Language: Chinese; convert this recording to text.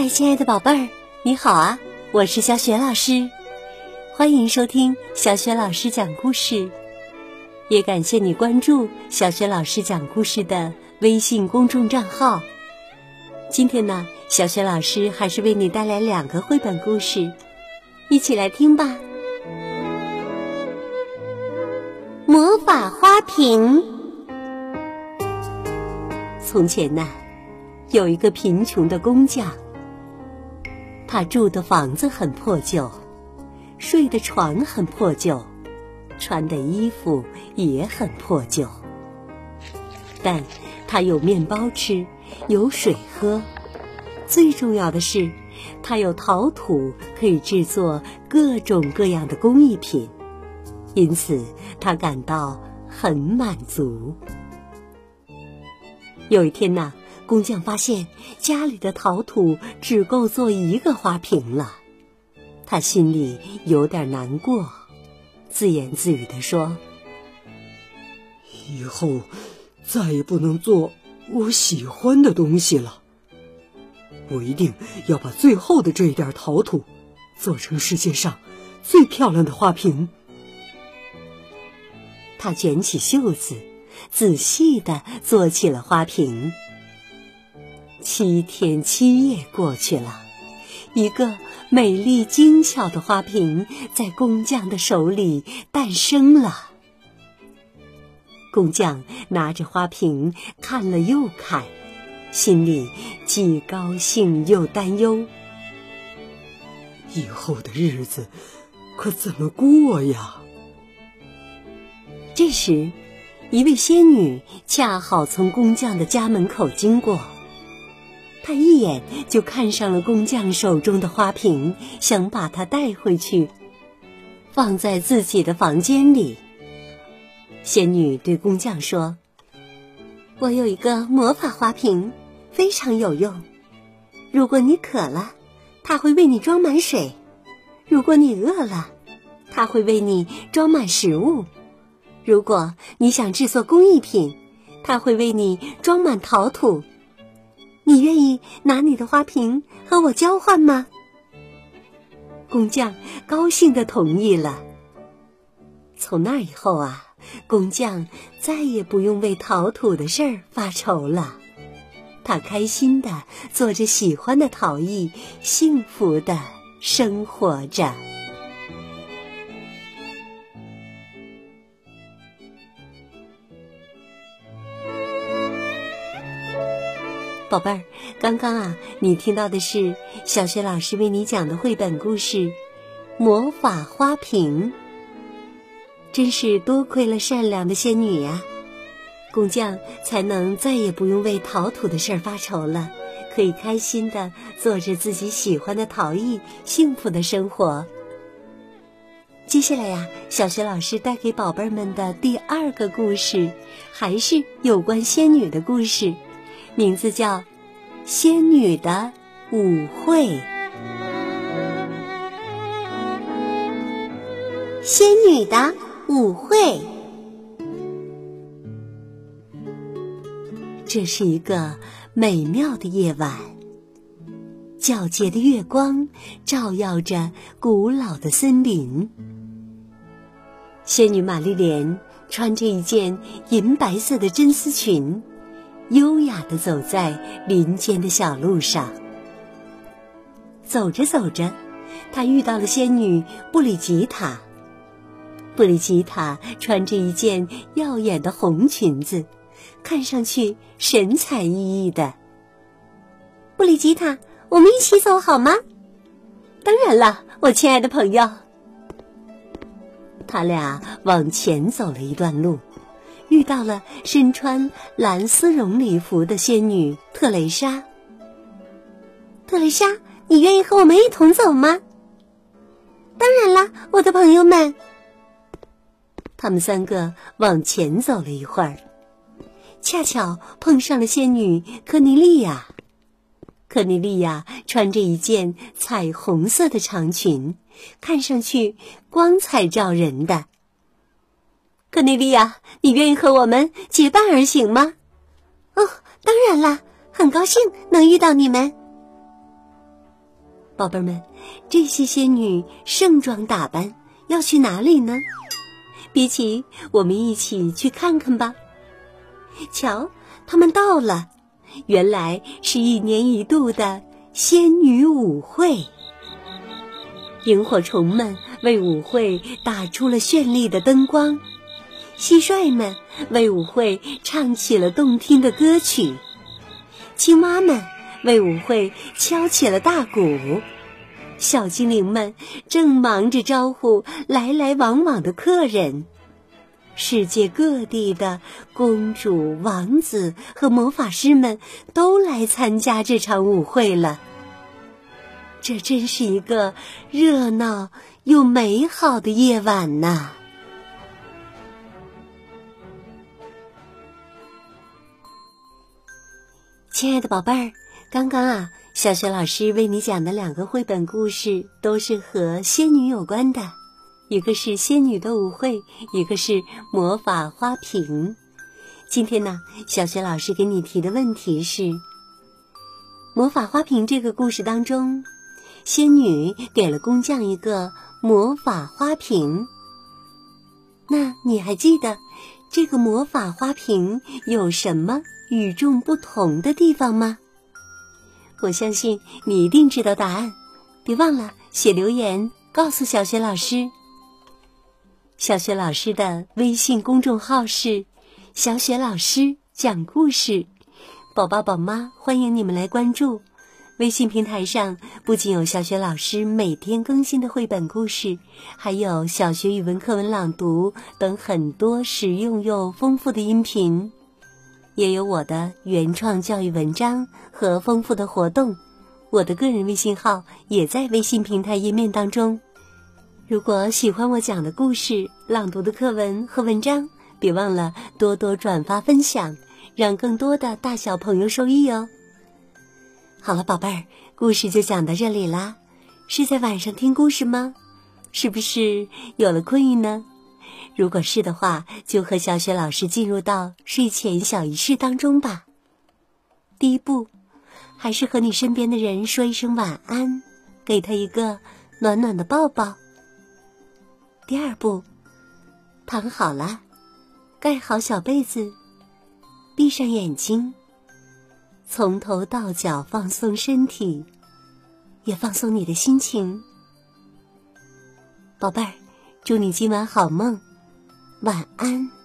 嗨，亲爱的宝贝儿，你好啊！我是小雪老师，欢迎收听小雪老师讲故事，也感谢你关注小雪老师讲故事的微信公众账号。今天呢，小雪老师还是为你带来两个绘本故事，一起来听吧。魔法花瓶。从前呢，有一个贫穷的工匠。他住的房子很破旧，睡的床很破旧，穿的衣服也很破旧。但他有面包吃，有水喝，最重要的是，他有陶土可以制作各种各样的工艺品，因此他感到很满足。有一天呢。工匠发现家里的陶土只够做一个花瓶了，他心里有点难过，自言自语地说：“以后再也不能做我喜欢的东西了。我一定要把最后的这一点陶土做成世界上最漂亮的花瓶。”他卷起袖子，仔细的做起了花瓶。七天七夜过去了，一个美丽精巧的花瓶在工匠的手里诞生了。工匠拿着花瓶看了又看，心里既高兴又担忧。以后的日子可怎么过呀？这时，一位仙女恰好从工匠的家门口经过。他一眼就看上了工匠手中的花瓶，想把它带回去，放在自己的房间里。仙女对工匠说：“我有一个魔法花瓶，非常有用。如果你渴了，它会为你装满水；如果你饿了，它会为你装满食物；如果你想制作工艺品，它会为你装满陶土。”你愿意拿你的花瓶和我交换吗？工匠高兴的同意了。从那以后啊，工匠再也不用为陶土的事儿发愁了，他开心的做着喜欢的陶艺，幸福的生活着。宝贝儿，刚刚啊，你听到的是小学老师为你讲的绘本故事《魔法花瓶》。真是多亏了善良的仙女呀，工匠才能再也不用为陶土的事儿发愁了，可以开心的做着自己喜欢的陶艺，幸福的生活。接下来呀，小学老师带给宝贝们的第二个故事，还是有关仙女的故事。名字叫《仙女的舞会》。仙女的舞会，这是一个美妙的夜晚。皎洁的月光照耀着古老的森林。仙女玛丽莲穿着一件银白色的真丝裙。优雅的走在林间的小路上，走着走着，他遇到了仙女布里吉塔。布里吉塔穿着一件耀眼的红裙子，看上去神采奕奕的。布里吉塔，我们一起走好吗？当然了，我亲爱的朋友。他俩往前走了一段路。遇到了身穿蓝丝绒礼服的仙女特蕾莎。特蕾莎，你愿意和我们一同走吗？当然啦，我的朋友们。他们三个往前走了一会儿，恰巧碰上了仙女科尼利亚。科尼利亚穿着一件彩虹色的长裙，看上去光彩照人的。科内利亚，你愿意和我们结伴而行吗？哦，当然啦，很高兴能遇到你们。宝贝们，这些仙女盛装打扮，要去哪里呢？比奇，我们一起去看看吧。瞧，他们到了，原来是一年一度的仙女舞会。萤火虫们为舞会打出了绚丽的灯光，蟋蟀们为舞会唱起了动听的歌曲，青蛙们为舞会敲起了大鼓，小精灵们正忙着招呼来来往往的客人。世界各地的公主、王子和魔法师们都来参加这场舞会了。这真是一个热闹又美好的夜晚呐！亲爱的宝贝儿，刚刚啊，小雪老师为你讲的两个绘本故事都是和仙女有关的，一个是仙女的舞会，一个是魔法花瓶。今天呢，小雪老师给你提的问题是：魔法花瓶这个故事当中。仙女给了工匠一个魔法花瓶。那你还记得这个魔法花瓶有什么与众不同的地方吗？我相信你一定知道答案，别忘了写留言告诉小雪老师。小雪老师的微信公众号是“小雪老师讲故事”，宝宝宝妈欢迎你们来关注。微信平台上不仅有小学老师每天更新的绘本故事，还有小学语文课文朗读等很多实用又丰富的音频，也有我的原创教育文章和丰富的活动。我的个人微信号也在微信平台页面当中。如果喜欢我讲的故事、朗读的课文和文章，别忘了多多转发分享，让更多的大小朋友受益哦。好了，宝贝儿，故事就讲到这里啦。是在晚上听故事吗？是不是有了困意呢？如果是的话，就和小雪老师进入到睡前小仪式当中吧。第一步，还是和你身边的人说一声晚安，给他一个暖暖的抱抱。第二步，躺好了，盖好小被子，闭上眼睛。从头到脚放松身体，也放松你的心情，宝贝儿，祝你今晚好梦，晚安。